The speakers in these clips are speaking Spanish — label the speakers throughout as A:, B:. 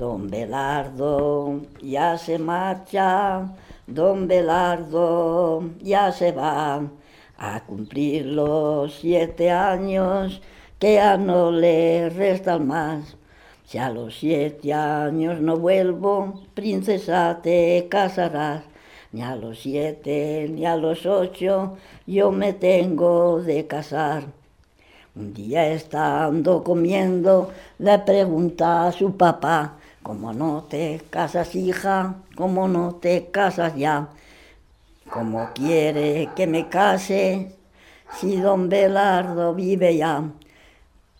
A: Don Belardo ya se marcha, don Belardo ya se va a cumplir los siete años que ya no le restan más. Si a los siete años no vuelvo, princesa te casarás. Ni a los siete ni a los ocho yo me tengo de casar. Un día estando comiendo, le pregunta a su papá, ¿cómo no te casas hija? ¿Cómo no te casas ya? ¿Cómo quiere que me case si don Belardo vive ya?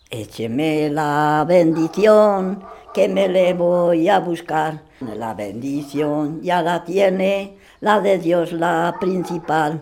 A: Écheme la bendición que me le voy a buscar. La bendición ya la tiene, la de Dios la principal.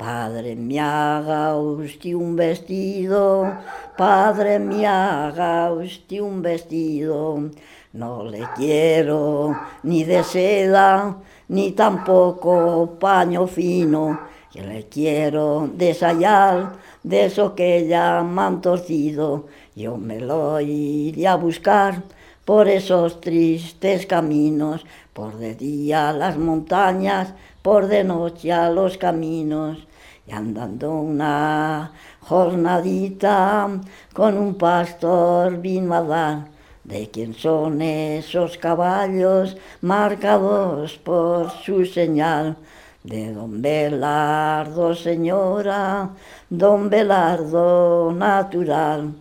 A: Padre, me haga usted un vestido, Padre, me haga usted un vestido. No le quiero ni de seda, ni tampoco paño fino. Yo le quiero desayar de eso que llaman torcido. Yo me lo iré a buscar por esos tristes caminos, por de día las montañas, por de noche a los caminos y andando una jornadita con un pastor vino a dar de quién son esos caballos marcados por su señal. De don Belardo, señora, don Belardo natural.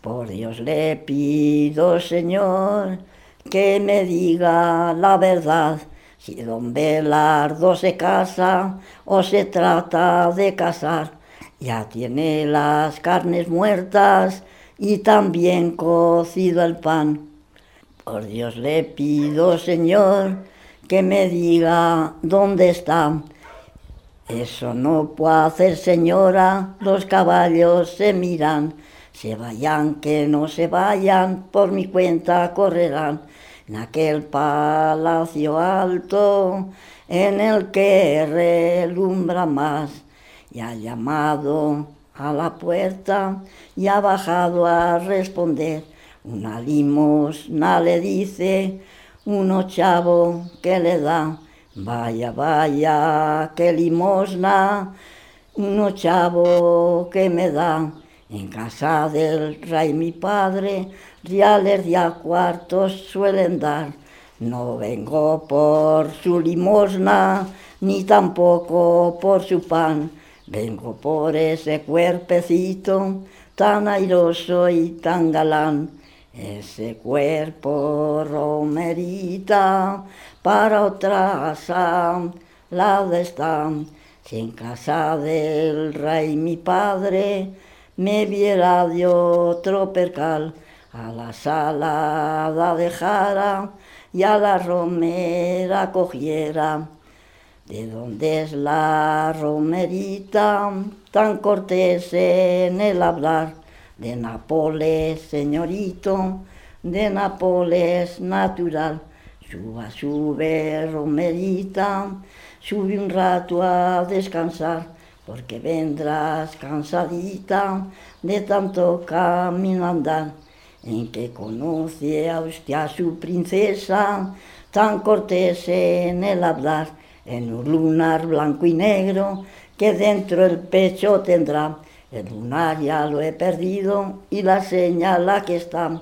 A: Por Dios le pido, señor, que me diga la verdad si don Belardo se casa o se trata de casar, ya tiene las carnes muertas y también cocido el pan. Por Dios le pido, Señor, que me diga dónde está. Eso no puedo hacer, señora, los caballos se miran. Se vayan, que no se vayan, por mi cuenta correrán naquel palacio alto en el que relumbra más, y ha llamado a la puerta y ha bajado a responder. Una limosna le dice, un ochavo que le da, vaya, vaya, qué limosna, un ochavo que me da. En casa del rey mi padre, reales de a cuartos suelen dar. No vengo por su limosna, ni tampoco por su pan. Vengo por ese cuerpecito tan airoso y tan galán. Ese cuerpo romerita para otra asa, la de está. Si en casa del rey mi padre, me viera de otro percal, a la salada dejara y a la romera cogiera. ¿De dónde es la romerita tan cortés en el hablar? De Nápoles, señorito, de Nápoles natural. Suba, sube, romerita, sube un rato a descansar porque vendrás cansadita de tanto camino andar, en que conoce que a su princesa, tan cortés en el hablar, en un lunar blanco y negro que dentro el pecho tendrá. El lunar ya lo he perdido y la señal aquí está.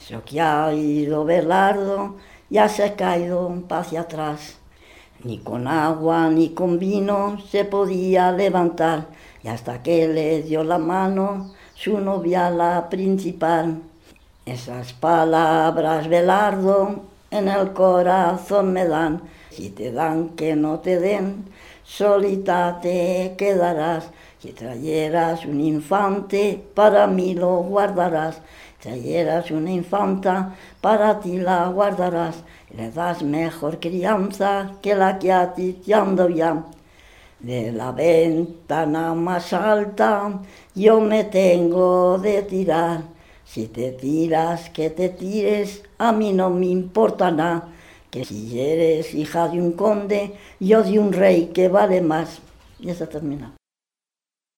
A: Eso que ha ido Belardo ya se ha caído un hacia atrás. Ni con agua ni con vino se podía levantar, y hasta que le dio la mano su novia la principal. Esas palabras, Belardo, en el corazón me dan, si te dan que no te den, solita te quedarás. Si trayeras un infante, para mí lo guardarás. Trayeras una infanta, para ti la guardarás. Le das mejor crianza que la que a ti te ando ya. De la ventana más alta yo me tengo de tirar. Si te tiras, que te tires, a mí no me importa nada. Que si eres hija de un conde, yo de un rey que vale más. Ya está terminado.